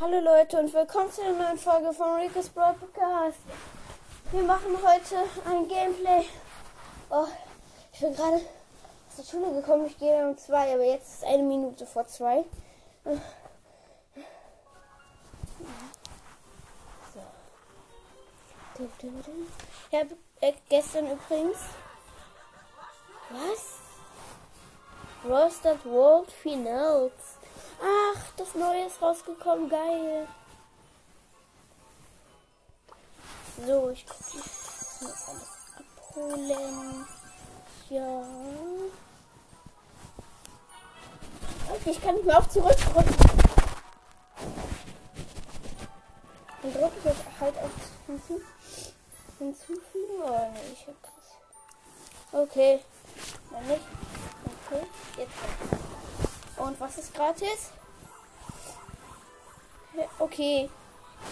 Hallo Leute und willkommen zu einer neuen Folge von Rico's Broadcast. Wir machen heute ein Gameplay. Oh, ich bin gerade aus der Schule gekommen. Ich gehe um zwei, aber jetzt ist eine Minute vor zwei. So. Ich habe äh, gestern übrigens. Was? Roasted World Finals. Ach, das Neue ist rausgekommen. Geil. So, ich gucke jetzt mal alles abholen. Ja. Okay, ich kann nicht mehr auf zurückdrücken. Dann drücke ich jetzt halt auf hinzu hinzufügen. Oh nee, ich hab das. Okay. Dann nicht. Okay, jetzt. Und was ist gratis? Okay.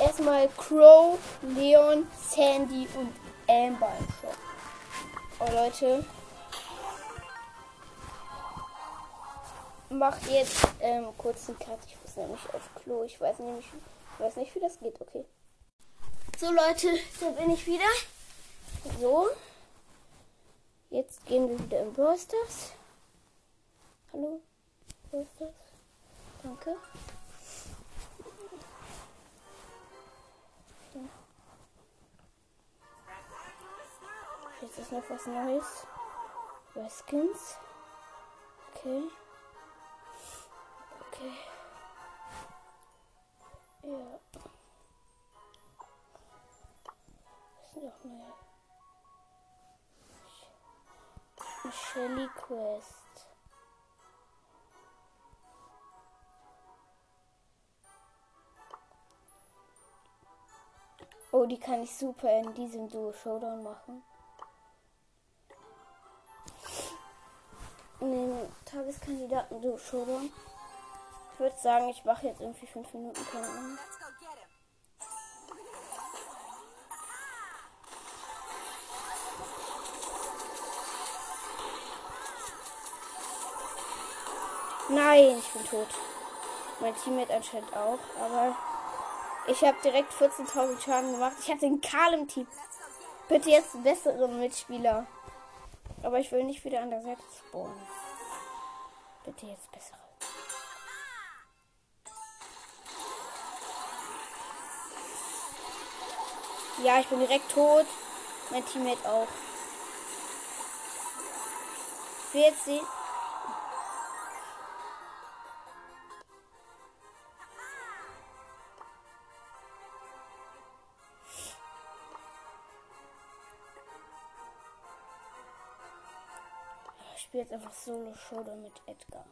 Erstmal Crow, Leon, Sandy und Amber. Oh Leute. Macht jetzt ähm, kurz einen Cut. Ich muss nämlich auf Klo. Ich weiß nämlich, ich weiß nicht, wie das geht. Okay. So Leute, da bin ich wieder. So. Jetzt gehen wir wieder in Brawl. Hallo? Brawl? Danke. Jetzt ist noch was Neues. Skins. Okay. Okay. Ja. Das sind auch neue. Shelly Quest. Oh, die kann ich super in diesem Duo Showdown machen. In den Tageskandidaten Duo Showdown. Ich würde sagen, ich mache jetzt irgendwie fünf Minuten keine Ahnung. Nein, ich bin tot. Mein Teammate anscheinend auch, aber ich habe direkt 14.000 Schaden gemacht. Ich hatte den Karl im Team. Bitte jetzt bessere Mitspieler. Aber ich will nicht wieder an der Seite spawnen. Bitte jetzt bessere. Ja, ich bin direkt tot. Mein Teammate auch. Ich will jetzt sehen. Jetzt einfach Solo Showdown mit Edgar.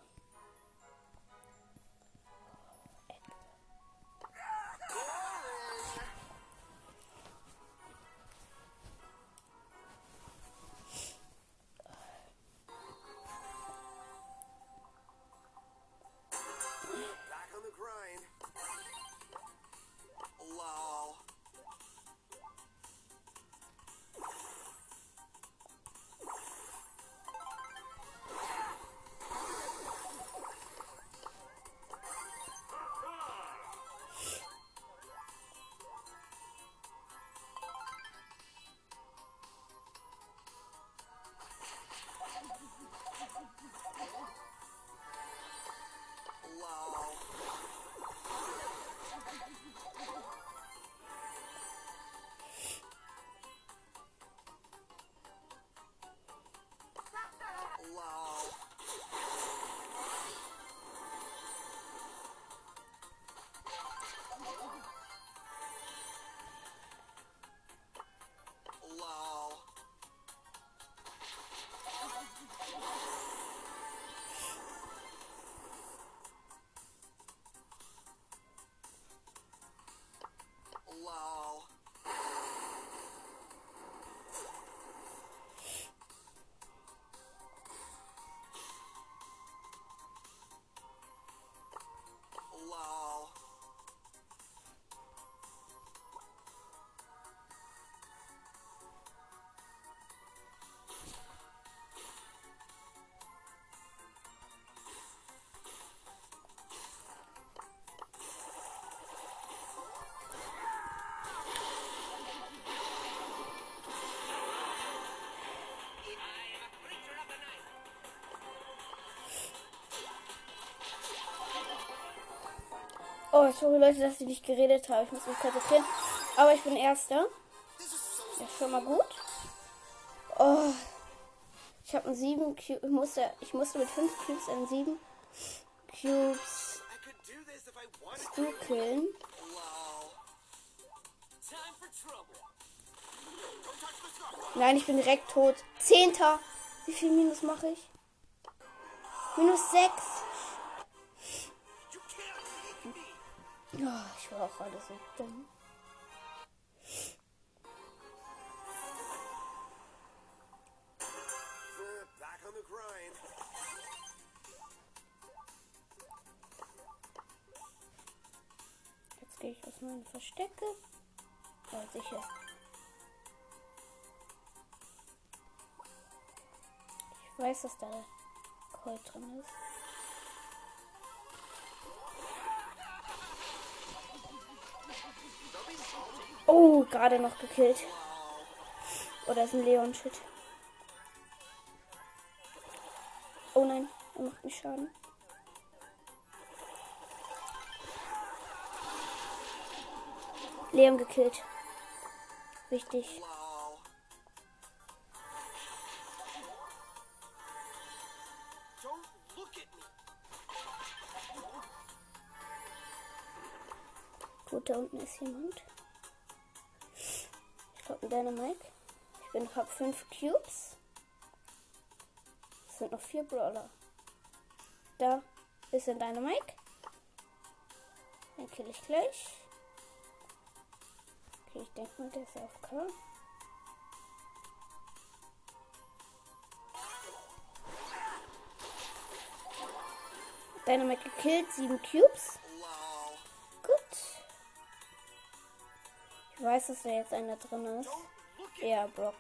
Oh, sorry Leute, dass ich nicht geredet habe. Ich muss mich konzentrieren. Aber ich bin Erster. Ja, schon mal gut. Oh. Ich habe einen 7 Cube. Ich musste, ich musste mit 5 Cubes einen 7 Cubes Stu. Nein, ich bin direkt tot. Zehnter. Wie viel Minus mache ich? Minus 6. me. Oh, ich war auch gerade so dumm. Jetzt gehe ich aus meinen Verstecke. Ja, sicher. Ich weiß, dass da Colt drin ist. Oh, gerade noch gekillt. Oder ist ein Leon-Shit. Oh nein, er macht mich Schaden. Leon gekillt. Wichtig. Gut, da unten ist jemand. Ein Dynamite. Ich bin hab 5 Cubes. Es sind noch vier Brawler. Da ist ein Dynamite. Den kill ich gleich. Okay, ich denke mal, der ist auf K. Dynamite gekillt, 7 Cubes. Ich weiß, dass da jetzt einer drin ist. Ja, Brock.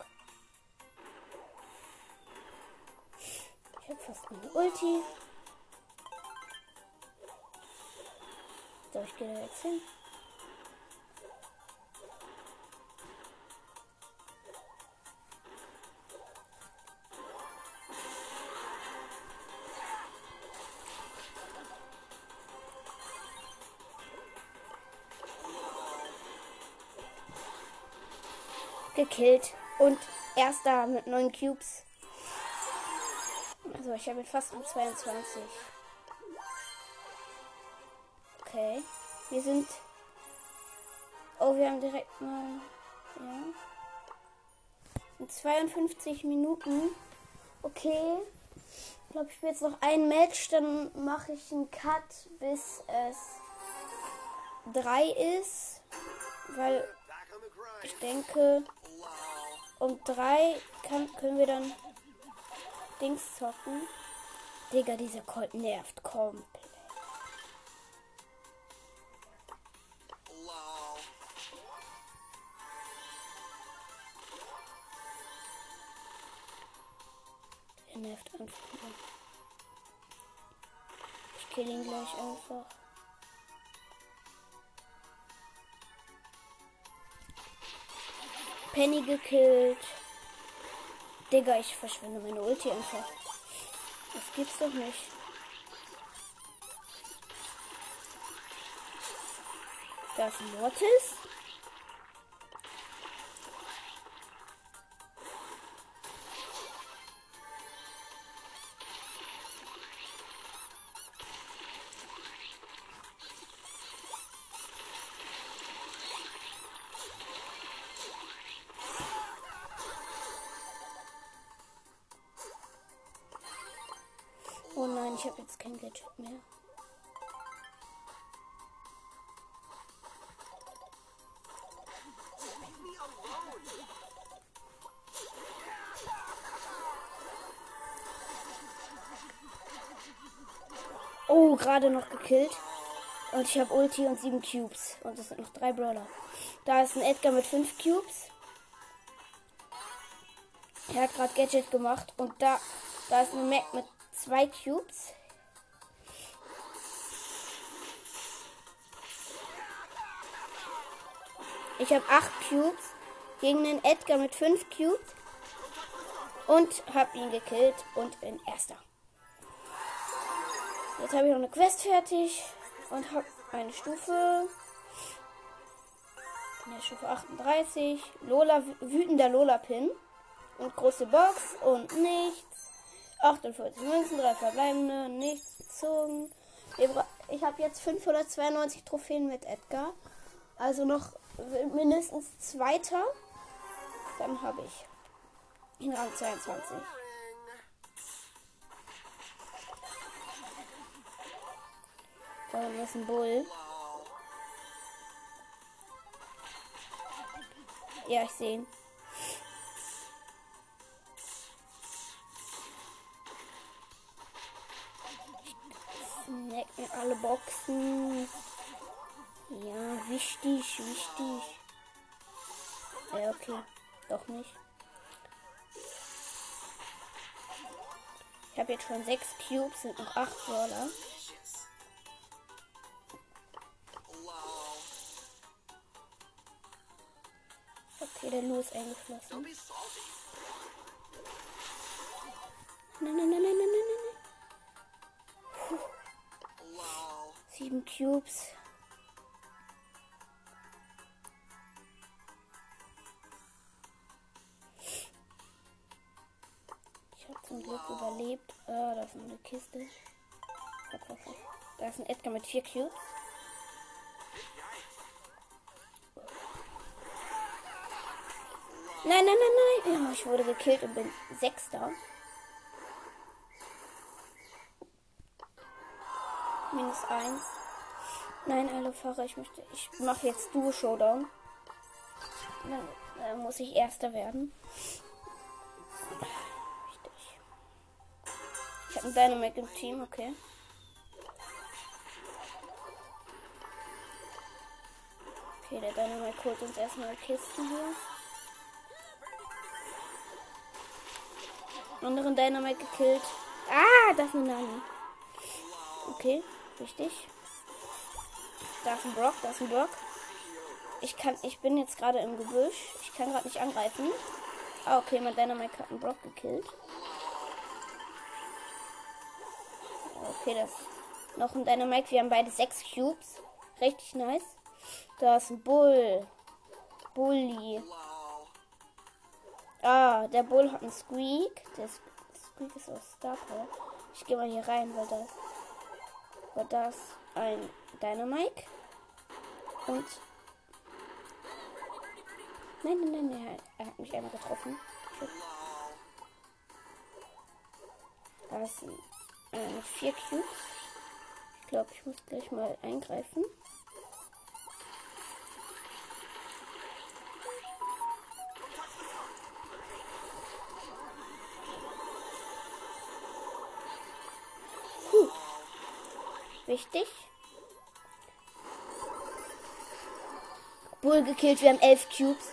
Ich hab fast eine Ulti. So, ich gehe da jetzt hin. Gekillt. Und erster mit 9 Cubes. Also ich habe fast um 22. Okay. Wir sind. Oh, wir haben direkt mal. Ja. In 52 Minuten. Okay. Ich glaube, ich spiele jetzt noch ein Match. Dann mache ich einen Cut, bis es 3 ist. Weil ich denke. Um 3 kann, können wir dann Dings zocken. Digga, dieser Colt nervt komplett. Er nervt einfach. Ich kill ihn gleich einfach. Penny gekillt. Digga, ich verschwinde meine Ulti einfach. Das gibt's doch nicht. Da ist ein Mortis. Kein Gadget mehr. Oh, gerade noch gekillt. Und ich habe Ulti und 7 Cubes. Und es sind noch drei Brawler. Da ist ein Edgar mit 5 Cubes. Er hat gerade Gadget gemacht. Und da, da ist ein Mac mit 2 Cubes. Ich habe 8 Cubes gegen den Edgar mit 5 Cubes. Und habe ihn gekillt und bin erster. Jetzt habe ich noch eine Quest fertig und habe eine Stufe. In der Stufe 38. Lola, wütender Lola-Pin. Und große Box und nichts. 48 Münzen, drei verbleibende, nichts gezogen. Ich habe jetzt 592 Trophäen mit Edgar. Also noch mindestens zweiter. Dann habe ich in Rang 22. Boring. Oh, das ist ein Bull. Ja, ich sehe ihn. Snack mir alle Boxen. Ja, wichtig, wichtig. Ja, okay. Doch nicht. Ich habe jetzt schon sechs Cubes, sind noch acht. Lol. Okay, der Lu ist eingeflossen. Nein, nein, nein, nein, nein, nein, nein. Lol. Sieben Cubes. Zum Glück überlebt. Ah, da ist eine Kiste. Da ist ein Edgar mit vier Cubes. Nein, nein, nein, nein. Ich wurde gekillt und bin Sechster. Minus eins. Nein, alle Fahrer, ich möchte. Ich mache jetzt Duo Showdown. Dann äh, muss ich Erster werden. Habe einen Dynamic im Team, okay. Okay, der Dynamic holt uns erstmal Kisten hier. Anderen Dynamic gekillt. Ah, das ist eine Nani. Okay, richtig. Da ist ein Brock, da ist ein Brock. Ich kann, ich bin jetzt gerade im Gebüsch. Ich kann gerade nicht angreifen. Ah, okay, mein Dynamite hat einen Brock gekillt. Okay, das noch ein Dynamite. Wir haben beide sechs Cubes. Richtig nice. Da ist ein Bull. Bully. Ah, der Bull hat einen Squeak. Der Squeak ist aus Star. Ich gehe mal hier rein, weil das, weil das ein Dynamite und nein, nein, nein, nein, er hat mich einmal getroffen. Da ist ein, äh, noch vier Cubes. Ich glaube, ich muss gleich mal eingreifen. Puh. Wichtig. Bull gekillt, wir haben elf Cubes.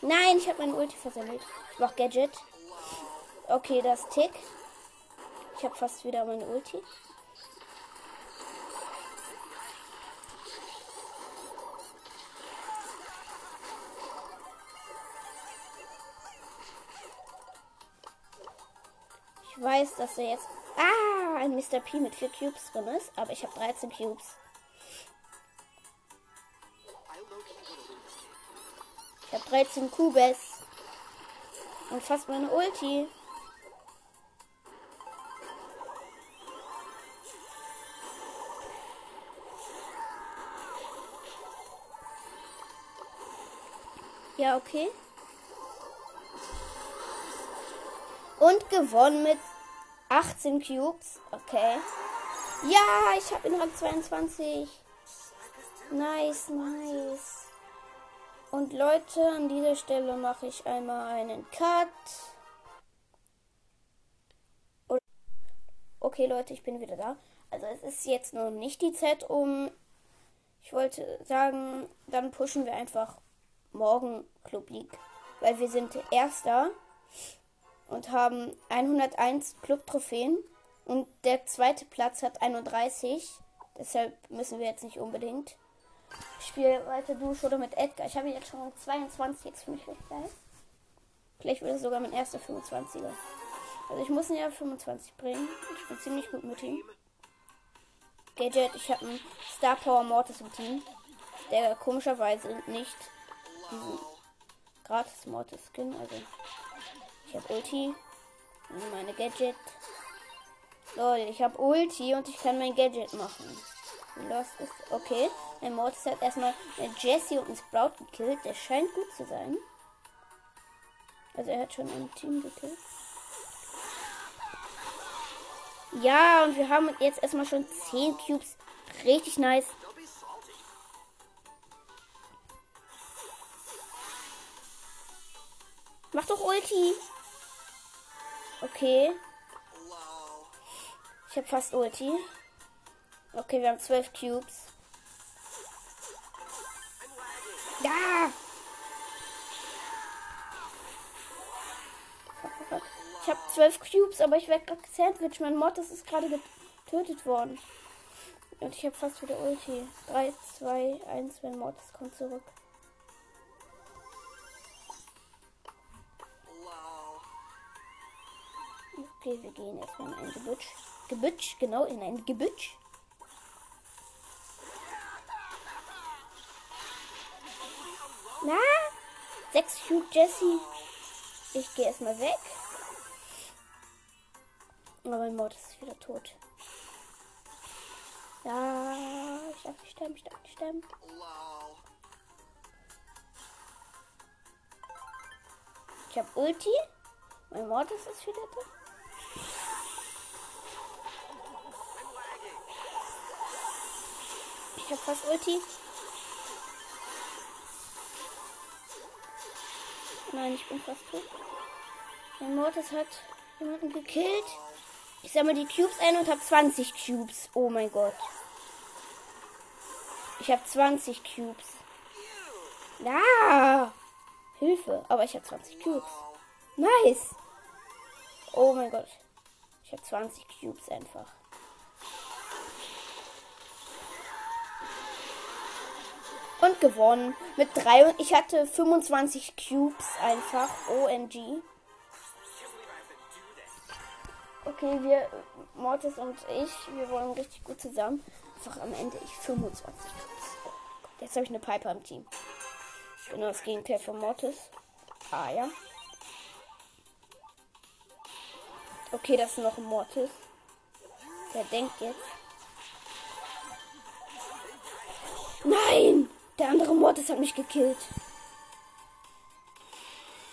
Nein, ich habe meine Ulti versammelt. Ich mach Gadget. Okay, das Tick. Ich habe fast wieder meine Ulti. Ich weiß, dass er jetzt. Ah, ein Mr. P mit 4 Cubes drin ist, aber ich habe 13 Cubes. Ich habe 13 Cubes. Und fast meine Ulti. Ja, okay. Und gewonnen mit 18 Cubes. Okay. Ja, ich habe in Rang 22. Nice, nice. Und Leute, an dieser Stelle mache ich einmal einen Cut. Okay, Leute, ich bin wieder da. Also es ist jetzt noch nicht die Zeit, um... Ich wollte sagen, dann pushen wir einfach morgen Club League. Weil wir sind Erster und haben 101 Club-Trophäen. Und der zweite Platz hat 31. Deshalb müssen wir jetzt nicht unbedingt. Ich spiele weiter Dusch oder mit Edgar. Ich habe jetzt schon 22, jetzt finde ich recht geil. Vielleicht wird es sogar mein erster 25er. Also ich muss ihn ja 25 bringen. Ich bin ziemlich gut mit ihm. Gadget. Ich habe einen Star Power Mortis im Team, der komischerweise nicht gratis Mortis Skin. Also ich habe Ulti und meine Gadget. Lol, ich habe Ulti und ich kann mein Gadget machen. Los ist. Okay, mein Mortis hat erstmal eine Jessie und einen Sprout gekillt. Der scheint gut zu sein. Also er hat schon ein Team gekillt. Ja, und wir haben jetzt erstmal schon 10 Cubes. Richtig nice. Mach doch Ulti. Okay, ich habe fast Ulti. Okay, wir haben 12 Cubes. Fuck, fuck. Ich habe 12 Cubes, aber ich werde gerade gesandwiched. Mein Mortis ist gerade getötet worden. Und ich habe fast wieder Ulti. 3, 2, 1, mein Mortis kommt zurück. Okay, wir gehen erstmal in ein Gebüsch. Gebüsch, genau, in ein Gebüsch. Na? 6 Cube Jesse. Ich gehe erstmal weg. Aber mein Mord ist wieder tot. Ja, ich darf nicht sterben, ich darf nicht sterben. Ich habe Ulti. Mein Mortis ist wieder da. Ich habe fast Ulti. Nein, ich bin fast tot. Mein Mortis hat jemanden gekillt. Ich sammle die Cubes ein und habe 20 Cubes. Oh mein Gott. Ich habe 20 Cubes. Ja. Hilfe. Aber ich habe 20 Cubes. Nice. Oh mein Gott. Ich habe 20 Cubes einfach. Und gewonnen. Mit drei und ich hatte 25 Cubes einfach. OMG. Okay, wir, Mortis und ich, wir wollen richtig gut zusammen. Einfach am Ende ich 25 Cubes. Jetzt habe ich eine Piper im Team. Genau das Gegenteil von Mortis. Ah ja. Okay, das ist noch ein Mortis. Der denkt jetzt. Nein! Der andere Mortis hat mich gekillt.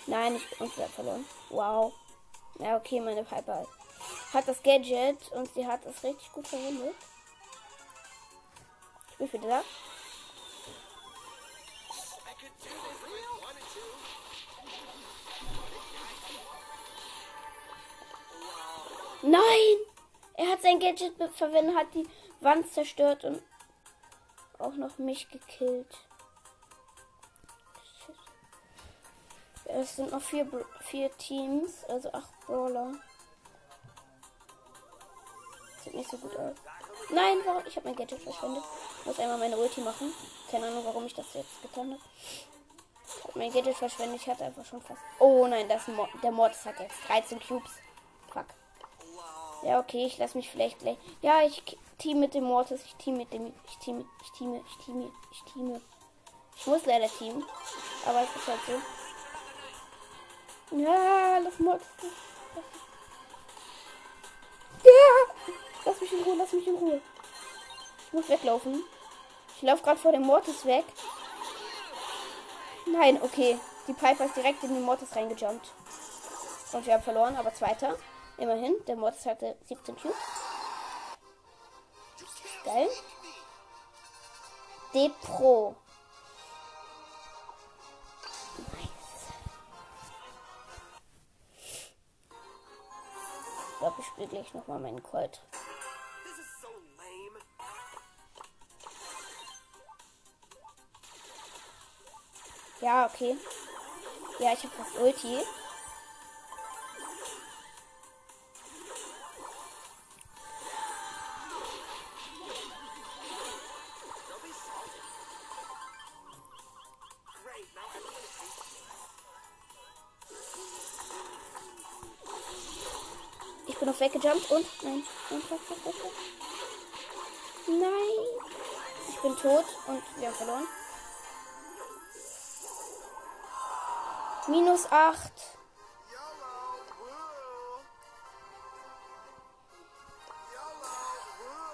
Nein, ich und wir haben verloren. Wow. Ja, okay, meine Piper hat das Gadget und sie hat es richtig gut verwendet. Ich bin wieder da. Nein! Er hat sein Gadget verwendet, hat die Wand zerstört und auch noch mich gekillt. Es sind noch vier, vier Teams, also acht Brawler. Sieht nicht so gut aus. Nein, warum? Ich habe mein Gadget verschwendet. Muss einmal meine Ulti machen. Keine Ahnung, warum ich das jetzt getan habe. Ich habe mein Gadget verschwendet. Ich hatte einfach schon fast. Oh nein, das Mo der Mortis hat jetzt 13 Cubes. Fuck. Ja, okay, ich lasse mich vielleicht gleich. Ja, ich team mit dem Mortis. Ich team mit dem. Ich team, ich team, ich team, ich team. Ich muss leider teamen. Aber es ist halt so. Ja, lass Mortis. Ja! Lass mich in Ruhe, lass mich in Ruhe. Ich muss weglaufen. Ich laufe gerade vor dem Mortis weg. Nein, okay. Die Piper ist direkt in den Mortis reingejumpt. Und wir haben verloren, aber zweiter. Immerhin, der Mortis hatte 17 Cubes. Geil. D Pro. Nice. Ich glaube, ich spiele gleich nochmal meinen Colt. Ja, okay. Ja, ich habe fast Ulti. Weggejumpt und. Nein. Nein, fuck, fuck, fuck, fuck. Nein. Ich bin tot und wir haben verloren. Minus 8. YOLO. Woo. YOLO. Woo.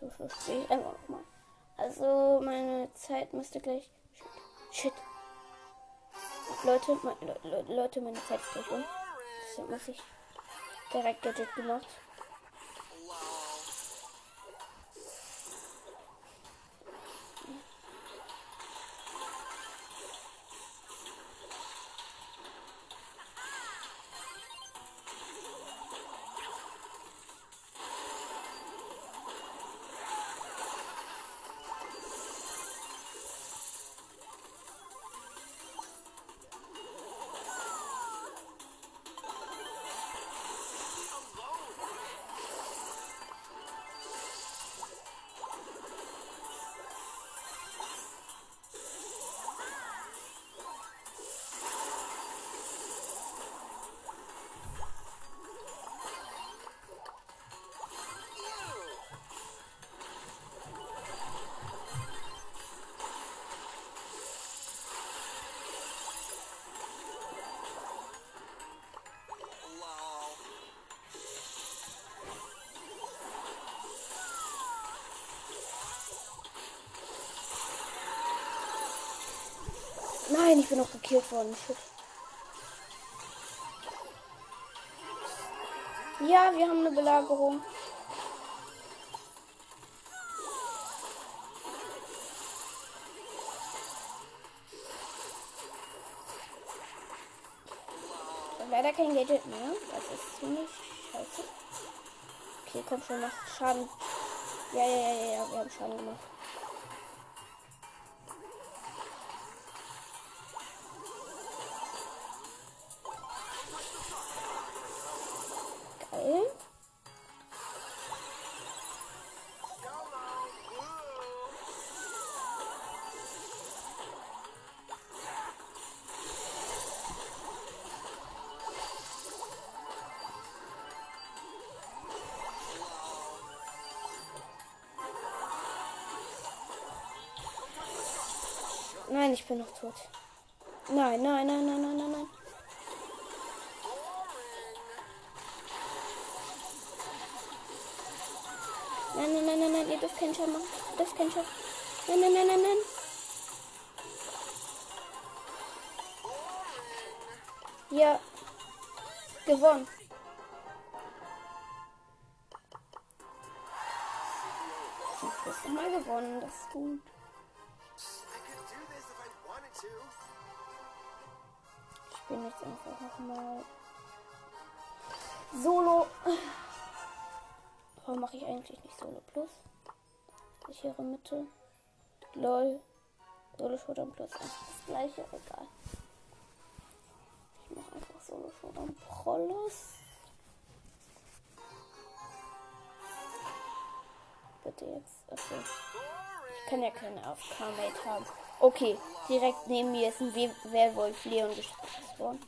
So, so ich einfach nochmal. Also, meine Zeit müsste gleich. Shit. Shit. Leute, me- Le- Le- Leute, meine Zeit ist gleich um. Deshalb muss ich direkt Gadget gemacht. Nein, ich bin noch gekillt worden. Shit. Ja, wir haben eine Belagerung. Leider kein Gadget mehr. Das ist ziemlich scheiße. Okay, komm schon, mach Schaden. Ja, ja, ja, ja, wir haben Schaden gemacht. Nein, ich bin noch tot. Nein, nein, nein, nein, nein, nein, nein. Nein, nein, nein, nein, nein, ihr dürft keinen Schaden machen. Ihr dürft keinen Schaden. Nein, nein, nein, nein, nein. Ja. Gewonnen. Du hast nochmal gewonnen, das ist gut. Ich bin jetzt einfach nochmal Solo. Warum mache ich eigentlich nicht Solo Plus? Sichere Mitte. LOL. Solo Showdown Plus. Ach, das gleiche, egal. Ich mache einfach Solo Showdown Plus. Bitte jetzt. Okay. Ich kann ja keine AFK-Mate haben. Okay, direkt neben mir ist ein We Werwolf Leon gespawnt.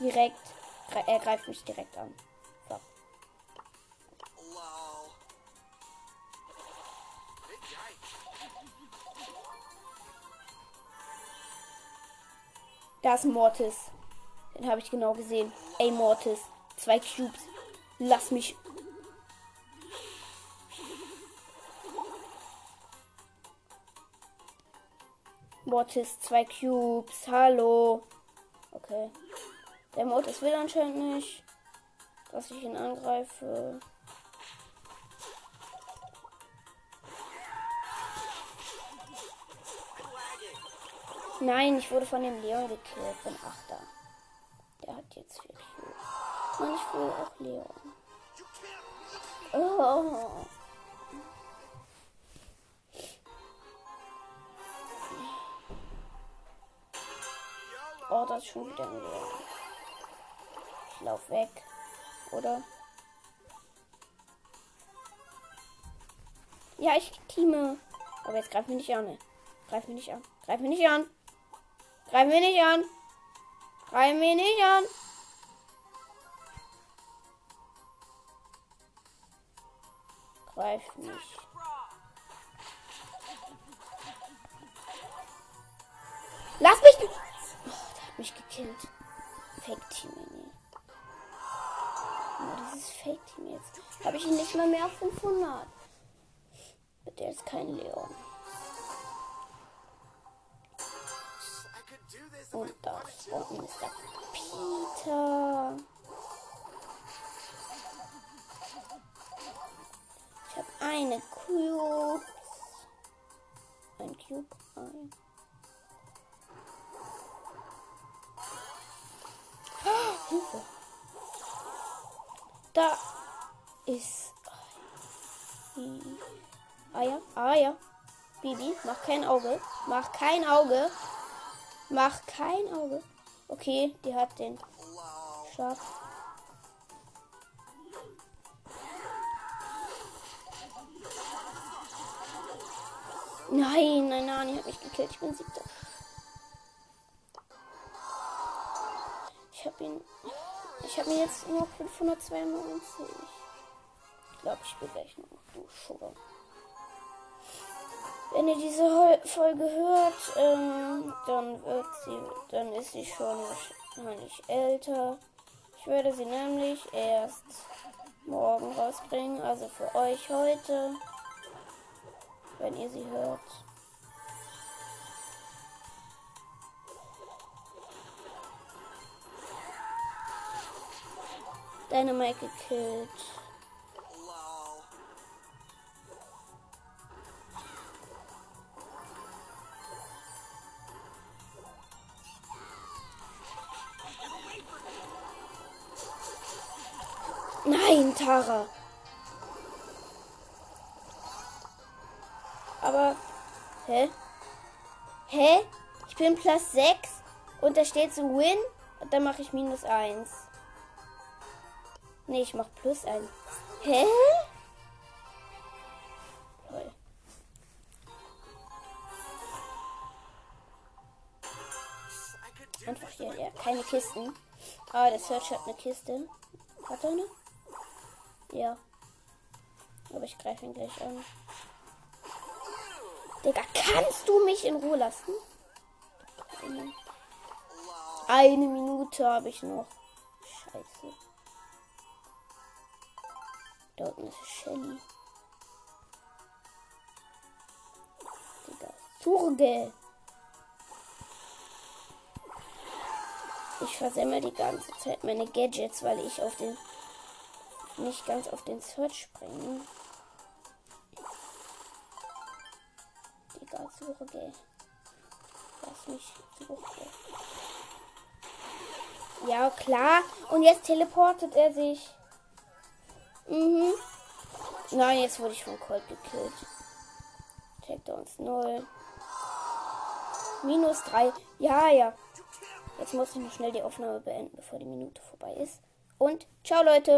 Direkt. Er greift mich direkt an. So. Lol. Big guy. Da ist Mortis. Den habe ich genau gesehen. Ey, Mortis. Zwei Cubes. Lass mich. Mortis, zwei Cubes. Hallo. Okay. Der Mortis will anscheinend nicht, dass ich ihn angreife. Nein, ich wurde von dem Leon gekillt. Bin Achter. Der hat jetzt vier Cubes. Und ich will auch Leon. Oh. Oh, das ist schon wieder ein Leon. Ich lauf weg. Oder? Ja, ich teame. Aber jetzt greif mich nicht an. Ne? Greif mich nicht an. Greif mich nicht an. Greif mich nicht an. Greif mich nicht an. Greif mich. Lass mich! Der mich gekillt. Fake Team, nee. Oh, dieses Fake Team jetzt. Habe ich ihn nicht mal mehr auf 500. Der ist kein Leon. Und das und Mr. Peter. Ich habe eine Cube. Ein Cube. Ein. Hilfe. Da ist ein Eier. Eier. Bibi, mach kein Auge. Mach kein Auge. Mach kein Auge. Okay, die hat den Schaf. Nein, nein, Nani hat mich gekillt. Ich bin siebter. Ich habe ihn. Ich habe mir jetzt nur 592. Ich glaube, ich bin gleich noch duschen. Wenn ihr diese Folge hört, ähm, dann wird sie, dann ist sie schon wahrscheinlich älter. Ich werde sie nämlich erst morgen rausbringen, also für euch heute, wenn ihr sie hört. Dynamite gekillt. Nein, Tara. Aber, hä? Hä? Ich bin plus 6 und da steht so Win und dann mache ich minus 1. Nee, ich mach plus 1. Hä? Toll. Einfach hier, ja, keine Kisten. Ah, der Search hat eine Kiste. Hat er eine? Ja. Aber ich greife ihn gleich an. Digga, kannst du mich in Ruhe lassen? Eine Minute habe ich noch. Scheiße. Da unten ist Shelly. Digga. Turge. Ich versemmel die ganze Zeit meine Gadgets, weil ich auf den nicht ganz auf den Search springen. Digga, Surge. Lass mich Surge. Ja, klar. Und jetzt teleportet er sich. Mhm. Nein, jetzt wurde ich von Colt gekillt. Checkt uns 0. Minus 3. Ja, ja. Jetzt muss ich noch schnell die Aufnahme beenden, bevor die Minute vorbei ist. Und ciao, Leute.